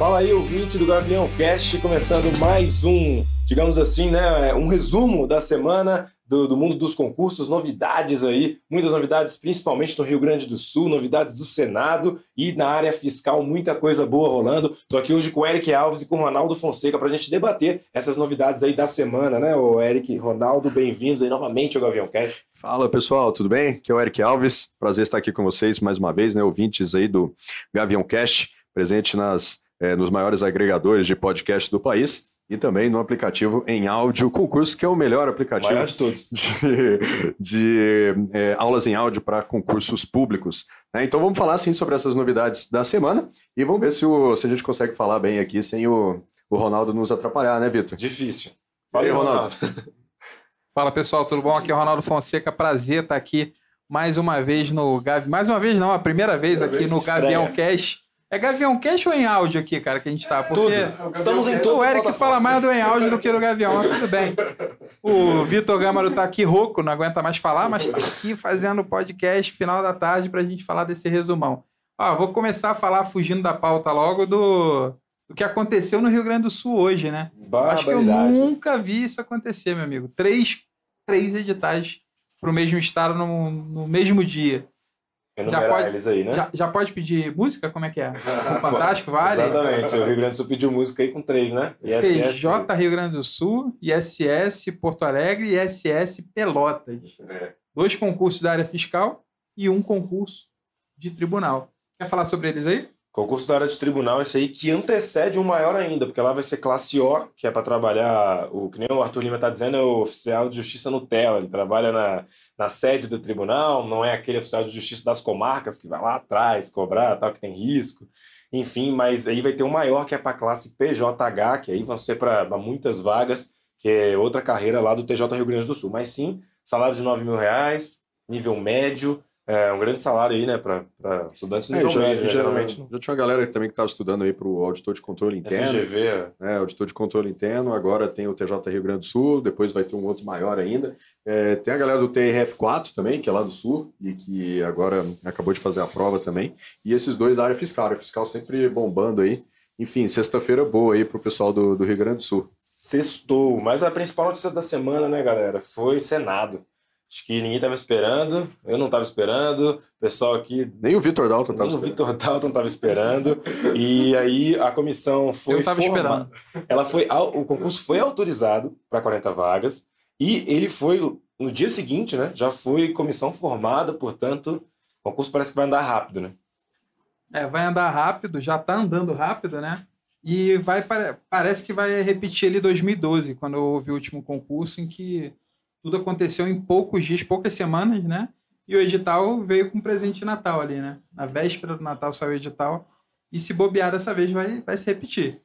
Fala aí, ouvinte do Gavião Cast, começando mais um, digamos assim, né, um resumo da semana do, do, mundo dos concursos, novidades aí, muitas novidades, principalmente no Rio Grande do Sul, novidades do Senado e na área fiscal, muita coisa boa rolando. Estou aqui hoje com o Eric Alves e com o Ronaldo Fonseca para a gente debater essas novidades aí da semana, né, o Eric, Ronaldo, bem-vindos aí novamente ao Gavião Cast. Fala pessoal, tudo bem? Aqui é o Eric Alves, prazer estar aqui com vocês mais uma vez, né, ouvintes aí do Gavião Cast, presente nas é, nos maiores agregadores de podcast do país e também no aplicativo em áudio concurso, que é o melhor aplicativo maior de, todos. de, de é, aulas em áudio para concursos públicos. Né? Então vamos falar sim sobre essas novidades da semana e vamos ver se, o, se a gente consegue falar bem aqui sem o, o Ronaldo nos atrapalhar, né, Vitor? Difícil. Fala aí, Ronaldo. Fala pessoal, tudo bom? Aqui é o Ronaldo Fonseca, prazer estar aqui mais uma vez no Gavi... Mais uma vez não, a primeira vez primeira aqui vez no Gavião Cash é Gavião Cash ou em áudio aqui, cara, que a gente tá? Porque tudo. Estamos em tudo. O Eric fala mais do em áudio do que do Gavião, mas tudo bem. O Vitor Gâmaro tá aqui rouco, não aguenta mais falar, mas tá aqui fazendo o podcast final da tarde pra gente falar desse resumão. Ó, vou começar a falar, fugindo da pauta logo, do, do que aconteceu no Rio Grande do Sul hoje, né? Acho que eu nunca vi isso acontecer, meu amigo. Três, três editais pro mesmo estado no, no mesmo dia já pode, eles aí, né? Já, já, pode pedir música? Como é que é? Fantástico, vale? Exatamente. O Rio Grande do Sul pediu música aí com três, né? ISS... PJ Rio Grande do Sul, ISS Porto Alegre e ISS Pelotas. É. Dois concursos da área fiscal e um concurso de tribunal. Quer falar sobre eles aí? Concurso da área de tribunal, esse aí que antecede um maior ainda, porque lá vai ser classe O, que é para trabalhar, o que nem o Arthur Lima está dizendo, é o oficial de justiça Nutella. Ele trabalha na na sede do tribunal, não é aquele oficial de justiça das comarcas que vai lá atrás cobrar, tal, que tem risco. Enfim, mas aí vai ter um maior que é para a classe PJH, que aí vão ser para muitas vagas, que é outra carreira lá do TJ Rio Grande do Sul. Mas sim, salário de 9 mil reais, nível médio, é um grande salário aí, né, para estudantes no é, nível já, médio, né, geralmente. Já tinha uma galera também que estava estudando aí para o auditor de controle interno. FGV. Né, auditor de controle interno, agora tem o TJ Rio Grande do Sul, depois vai ter um outro maior ainda. É, tem a galera do TRF4 também, que é lá do Sul, e que agora acabou de fazer a prova também. E esses dois da área fiscal, a área fiscal sempre bombando aí. Enfim, sexta-feira boa aí para o pessoal do, do Rio Grande do Sul. Sextou, mas a principal notícia da semana, né, galera, foi Senado. Acho que ninguém estava esperando, eu não estava esperando, o pessoal aqui. Nem o Vitor Dalton estava esperando. Nem o Vitor Dalton estava esperando. e aí a comissão foi. Eu estava esperando. Ela foi, o concurso foi autorizado para 40 vagas e ele foi, no dia seguinte, né? Já foi comissão formada, portanto, o concurso parece que vai andar rápido, né? É, vai andar rápido, já está andando rápido, né? E vai parece que vai repetir ali 2012, quando houve o último concurso em que tudo aconteceu em poucos dias, poucas semanas, né? E o edital veio com presente de Natal ali, né? Na véspera do Natal saiu o edital. E se bobear dessa vez, vai, vai se repetir.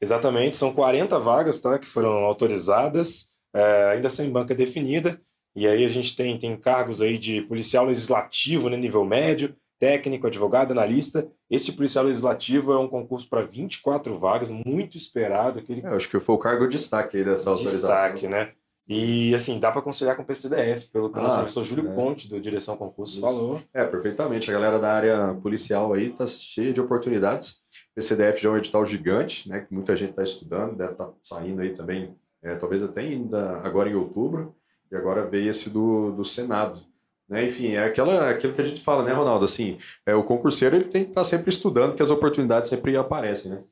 Exatamente, são 40 vagas tá, que foram autorizadas, é, ainda sem banca definida. E aí a gente tem, tem cargos aí de policial legislativo, né, nível médio, técnico, advogado, analista. Este policial legislativo é um concurso para 24 vagas, muito esperado. Aquele... É, acho que foi o cargo de destaque aí dessa autorização. Destaque, né? E, assim, dá para conciliar com o PCDF, pelo que ah, o nosso professor Júlio é. Ponte, do Direção Concursos, falou. É, perfeitamente. A galera da área policial aí está cheia de oportunidades. O PCDF já é um edital gigante, né, que muita gente está estudando, deve estar tá saindo aí também, é, talvez até ainda agora em outubro, e agora veio esse do, do Senado. Né? Enfim, é aquela, aquilo que a gente fala, né, Ronaldo? Assim, é, o concurseiro ele tem que estar tá sempre estudando, que as oportunidades sempre aparecem, né?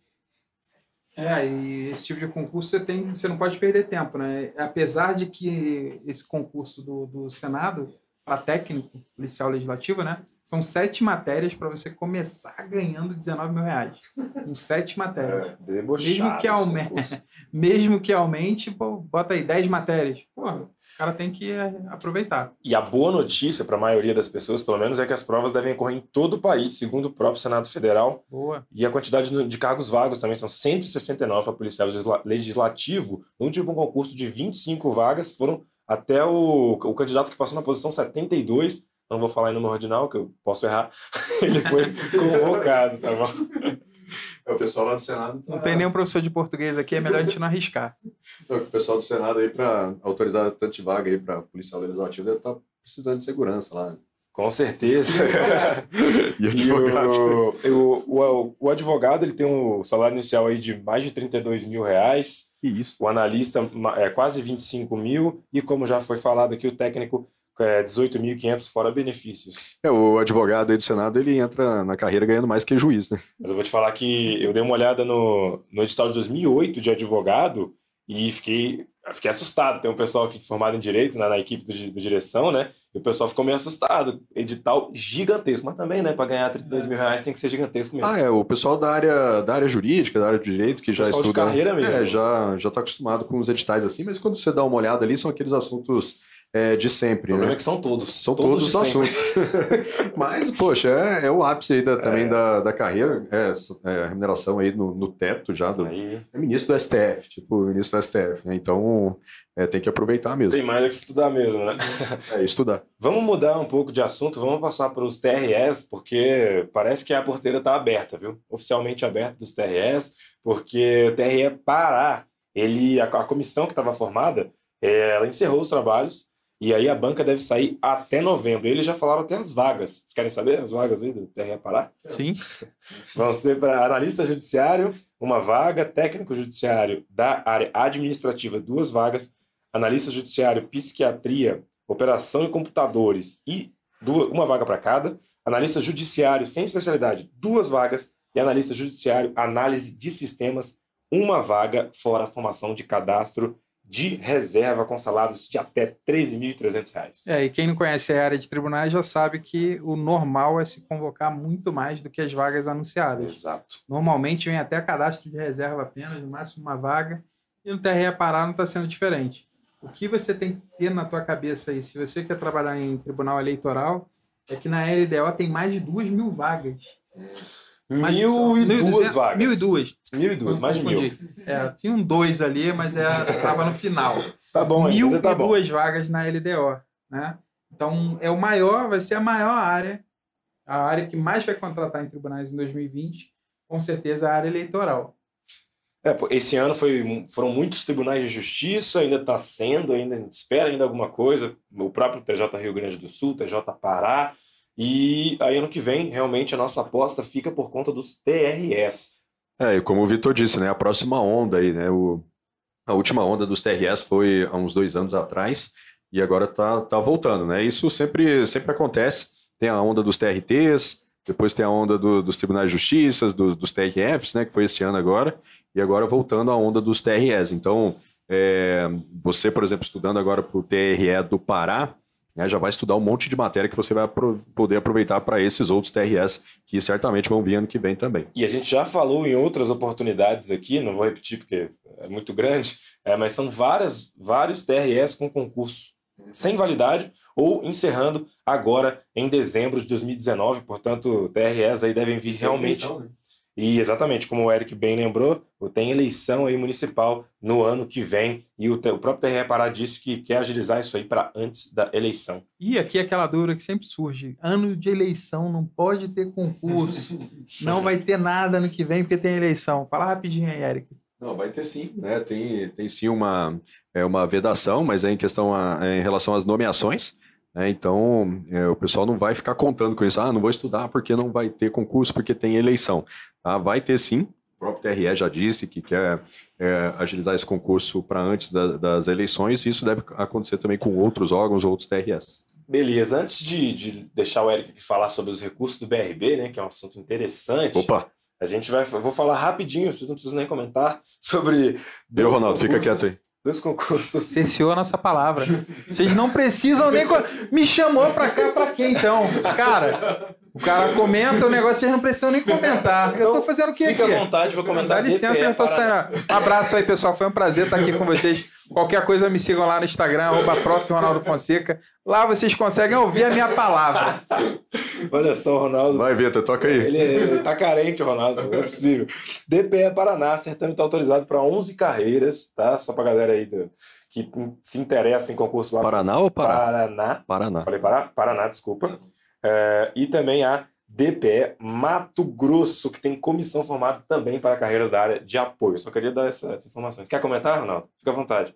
É, e esse tipo de concurso você, tem, você não pode perder tempo, né? Apesar de que esse concurso do, do Senado, para técnico policial legislativo, né? São sete matérias para você começar ganhando 19 mil reais. Com sete matérias. É, mesmo, que aumente, mesmo que aumente, pô, bota aí 10 matérias. Porra, o cara tem que é, aproveitar. E a boa notícia para a maioria das pessoas, pelo menos, é que as provas devem ocorrer em todo o país, segundo o próprio Senado Federal. Boa. E a quantidade de cargos vagos também são 169 para policial legislativo. No último concurso de 25 vagas, foram até o, o candidato que passou na posição 72, não vou falar em número ordinal, que eu posso errar, ele foi convocado, tá bom? É, o pessoal lá do Senado. Tá... Não tem nenhum professor de português aqui, é melhor a gente não arriscar. Não, o pessoal do Senado aí, para autorizar tanta vaga aí para policial legislativo, deve estar tá precisando de segurança lá. Com certeza. e advogado. E o, o, o, o, advogado ele tem um salário inicial aí de mais de 32 mil reais. Que isso. O analista é quase 25 mil. E como já foi falado aqui, o técnico é 18.500 fora benefícios. É, o advogado aí do Senado, ele entra na carreira ganhando mais que juiz, né? Mas eu vou te falar que eu dei uma olhada no, no edital de 2008 de advogado e fiquei, fiquei assustado. Tem um pessoal aqui formado em Direito, né, na equipe do, do direção, né? E o pessoal ficou meio assustado. Edital gigantesco, mas também, né? Para ganhar 32 mil reais tem que ser gigantesco mesmo. Ah, é. O pessoal da área, da área jurídica, da área de direito, que já estuda. De carreira mesmo. É, já, já tá acostumado com os editais assim, mas quando você dá uma olhada ali, são aqueles assuntos é, de sempre. O problema né? é que são todos. São todos, todos os assuntos. Mas, poxa, é, é, o ápice aí da, também é. da, da carreira. É, é, a remuneração aí no, no teto já do. Aí... É ministro do STF, tipo, ministro do STF, né? Então é, tem que aproveitar mesmo. Tem mais que estudar mesmo, né? É, estudar. Vamos mudar um pouco de assunto, vamos passar para os TRS, porque parece que a porteira está aberta, viu? Oficialmente aberta dos TRS, porque o TRE Pará, ele, a, a comissão que estava formada, é, ela encerrou os trabalhos e aí a banca deve sair até novembro. Eles já falaram até as vagas. Vocês querem saber as vagas aí do TRE Pará? Sim. Vão ser para analista judiciário, uma vaga, técnico judiciário da área administrativa, duas vagas, analista judiciário, psiquiatria, operação e computadores e duas, uma vaga para cada, analista judiciário sem especialidade, duas vagas, e analista judiciário, análise de sistemas, uma vaga, fora a formação de cadastro de reserva com salários de até R$ 13.300. É, e quem não conhece a área de tribunais já sabe que o normal é se convocar muito mais do que as vagas anunciadas. Exato. Normalmente vem até cadastro de reserva apenas, no máximo uma vaga, e no TRE Pará não está sendo diferente. O que você tem que ter na tua cabeça aí, se você quer trabalhar em tribunal eleitoral, é que na LDO tem mais de duas mil vagas. Mas mil e duas vagas. Mil e duas. Mil e duas, mais de mil. É, tinha um dois ali, mas estava é, no final. Tá bom, Mil tá e bom. duas vagas na LDO. Né? Então, é o maior, vai ser a maior área, a área que mais vai contratar em tribunais em 2020, com certeza a área eleitoral. É, esse ano foi, foram muitos tribunais de justiça, ainda está sendo, ainda espera ainda alguma coisa. O próprio TJ Rio Grande do Sul, TJ Pará, e aí, ano que vem, realmente, a nossa aposta fica por conta dos TRS. É, e como o Vitor disse, né, a próxima onda aí, né, o, a última onda dos TRS foi há uns dois anos atrás e agora tá, tá voltando, né? Isso sempre, sempre acontece. Tem a onda dos TRTs, depois tem a onda do, dos tribunais de justiça, do, dos TRFs, né, que foi este ano agora, e agora voltando a onda dos TRS. Então, é, você, por exemplo, estudando agora para o TRE do Pará, né, já vai estudar um monte de matéria que você vai poder aproveitar para esses outros TRS que certamente vão vir ano que vem também. E a gente já falou em outras oportunidades aqui, não vou repetir porque é muito grande, é, mas são várias, vários TRS com concurso sem validade ou encerrando agora em dezembro de 2019, portanto, TRS aí devem vir realmente. Né? E exatamente, como o Eric bem lembrou, tem eleição aí municipal no ano que vem e o, o próprio TRE Pará disse que quer agilizar isso aí para antes da eleição. E aqui é aquela dúvida que sempre surge: ano de eleição não pode ter concurso, não vai ter nada ano que vem porque tem eleição. Fala rapidinho aí, Eric. Não, vai ter sim, né? Tem, tem sim uma, é uma vedação, mas é em questão a, é em relação às nomeações. É, então, é, o pessoal não vai ficar contando com isso. Ah, não vou estudar porque não vai ter concurso, porque tem eleição. Tá? Vai ter sim. O próprio TRE já disse que quer é, agilizar esse concurso para antes da, das eleições. E isso deve acontecer também com outros órgãos, outros TRS. Beleza. Antes de, de deixar o Eric falar sobre os recursos do BRB, né, que é um assunto interessante. Opa! A gente vai. vou falar rapidinho, vocês não precisam nem comentar sobre. Deu, Ronaldo, fica quieto aí. Dois concursos. Cerceou a nossa palavra. Vocês não precisam nem. Me chamou pra cá pra quê então? Cara, o cara comenta o negócio, vocês não precisam nem comentar. eu tô então, fazendo o que aqui? Fica à vontade pra comentar. Dá licença, eu tô saindo. Abraço aí, pessoal. Foi um prazer estar aqui com vocês. Qualquer coisa me sigam lá no Instagram, arroba prof. Ronaldo Fonseca. Lá vocês conseguem ouvir a minha palavra. Olha só, Ronaldo. Vai, Vitor, toca aí. Ele, ele tá carente, Ronaldo, não é possível. DPE Paraná, certame está autorizado para 11 carreiras, tá? Só pra galera aí do, que se interessa em concurso lá. Paraná ou Pará? Paraná. Paraná. Falei Pará? Paraná, desculpa. É, e também a DPE Mato Grosso, que tem comissão formada também para carreiras da área de apoio. Só queria dar essas informações. Quer comentar, Ronaldo? Fica à vontade.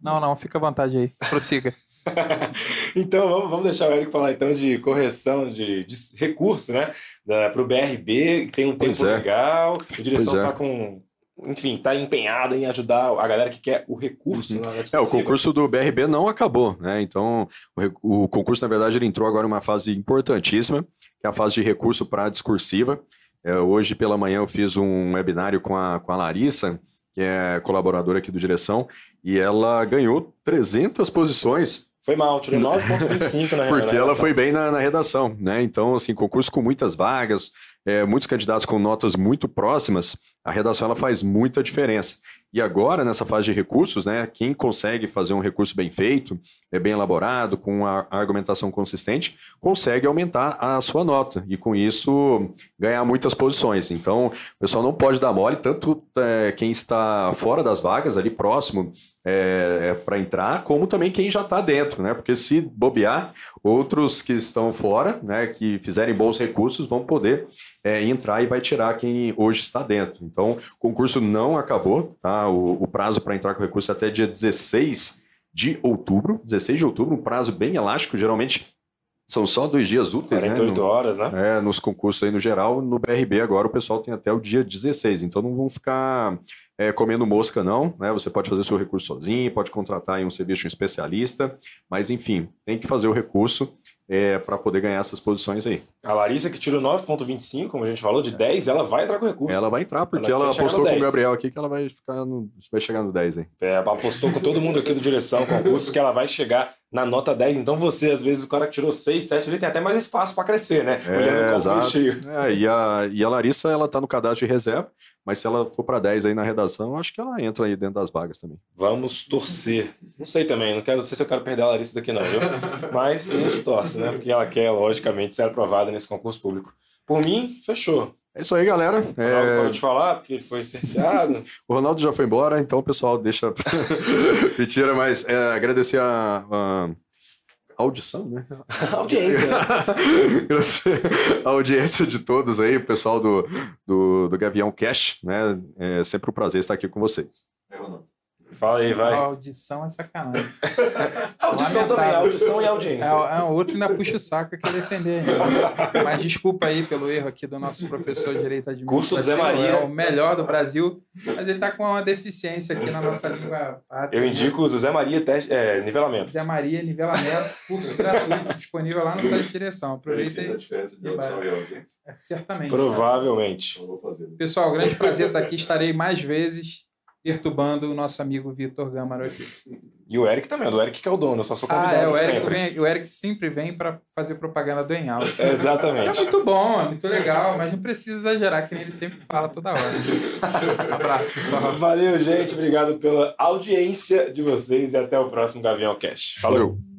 Não, não, fica à vontade aí. Prossiga. então vamos, vamos deixar o Eric falar então de correção de, de recurso, né? Para o BRB, que tem um tempo é. legal, a direção está é. com enfim, está empenhada em ajudar a galera que quer o recurso. Uhum. Né, é, o concurso do BRB não acabou, né? Então, o, o, concurso, na verdade, ele entrou agora em uma fase importantíssima, que é a fase de recurso para a discursiva. É, hoje pela manhã eu fiz um webinário com a, com a Larissa, que é colaboradora aqui do Direção, e ela ganhou 300 posições foi mal, tirou 9,25 na Porque ela foi bem na, na, redação, né? Então, assim, concurso com muitas vagas, é, muitos candidatos com notas muito próximas, a redação ela faz muita diferença. E agora, nessa fase de recursos, né, quem consegue fazer um recurso bem feito, é bem elaborado, com a argumentação consistente, consegue aumentar a sua nota e, com isso, ganhar muitas posições. Então, o pessoal não pode dar mole, tanto é, quem está fora das vagas, ali próximo é, é para entrar, como também quem já está dentro, né? Porque se bobear, outros que estão fora, né, que fizerem bons recursos, vão poder é, entrar e vai tirar quem hoje está dentro. Então, o concurso não acabou, tá? O, o prazo para entrar com recurso é até dia 16 de outubro, 16 de outubro, um prazo bem elástico, geralmente são só dois dias úteis, 48 né? horas, né? É, nos concursos aí no geral. No BRB agora o pessoal tem até o dia 16, então não vão ficar é, comendo mosca, não. Né? Você pode fazer seu recurso sozinho, pode contratar um serviço de um especialista, mas enfim, tem que fazer o recurso é, para poder ganhar essas posições aí. A Larissa, que tirou 9,25, como a gente falou, de 10, ela vai entrar com recurso. Ela vai entrar, porque ela, ela apostou com o Gabriel aqui que ela vai, ficar no, vai chegar no 10 aí. É, apostou com todo mundo aqui do Direção Concursos que ela vai chegar na nota 10. Então você, às vezes, o cara que tirou 6, 7, ele tem até mais espaço para crescer, né? É, Olhando o exato. cheio. É, e, a, e a Larissa, ela tá no cadastro de reserva. Mas se ela for para 10 aí na redação, acho que ela entra aí dentro das vagas também. Vamos torcer. Não sei também, não quero não sei se eu quero perder a Larissa daqui não, viu? Mas a gente torce, né? Porque ela quer, logicamente, ser aprovada nesse concurso público. Por mim, fechou. É isso aí, galera. O Ronaldo é... pode falar, porque ele foi cerceado. o Ronaldo já foi embora, então o pessoal deixa. Mentira, mas é, agradecer a, a audição, né? audiência. a audiência de todos aí, o pessoal do, do, do Gavião Cash, né? É sempre um prazer estar aqui com vocês. É, Fala aí, vai. A audição é sacanagem. audição também, audição e audiência. É, é, o outro ainda puxa o saco quer defender. Mas desculpa aí pelo erro aqui do nosso professor de Direito Administrativo. Curso Zé Maria. É o melhor do Brasil, mas ele está com uma deficiência aqui na nossa língua. Pátria. Eu indico o Zé Maria teste, é, Nivelamento. Zé Maria Nivelamento, curso gratuito, disponível lá no site de direção. Aproveita aí. diferença de audição e audiência? É, certamente. Provavelmente. Pessoal, grande prazer estar aqui. Estarei mais vezes perturbando o nosso amigo Vitor Gâmaro aqui. E o Eric também, o Eric que é o dono, eu só sou convidado ah, é, o Eric sempre. Vem, o Eric sempre vem para fazer propaganda do Enal. exatamente. É muito bom, é muito legal, mas não precisa exagerar, que nem ele sempre fala toda hora. Um abraço, pessoal. Valeu, gente. Obrigado pela audiência de vocês e até o próximo Gavião Cash. Falou. Valeu.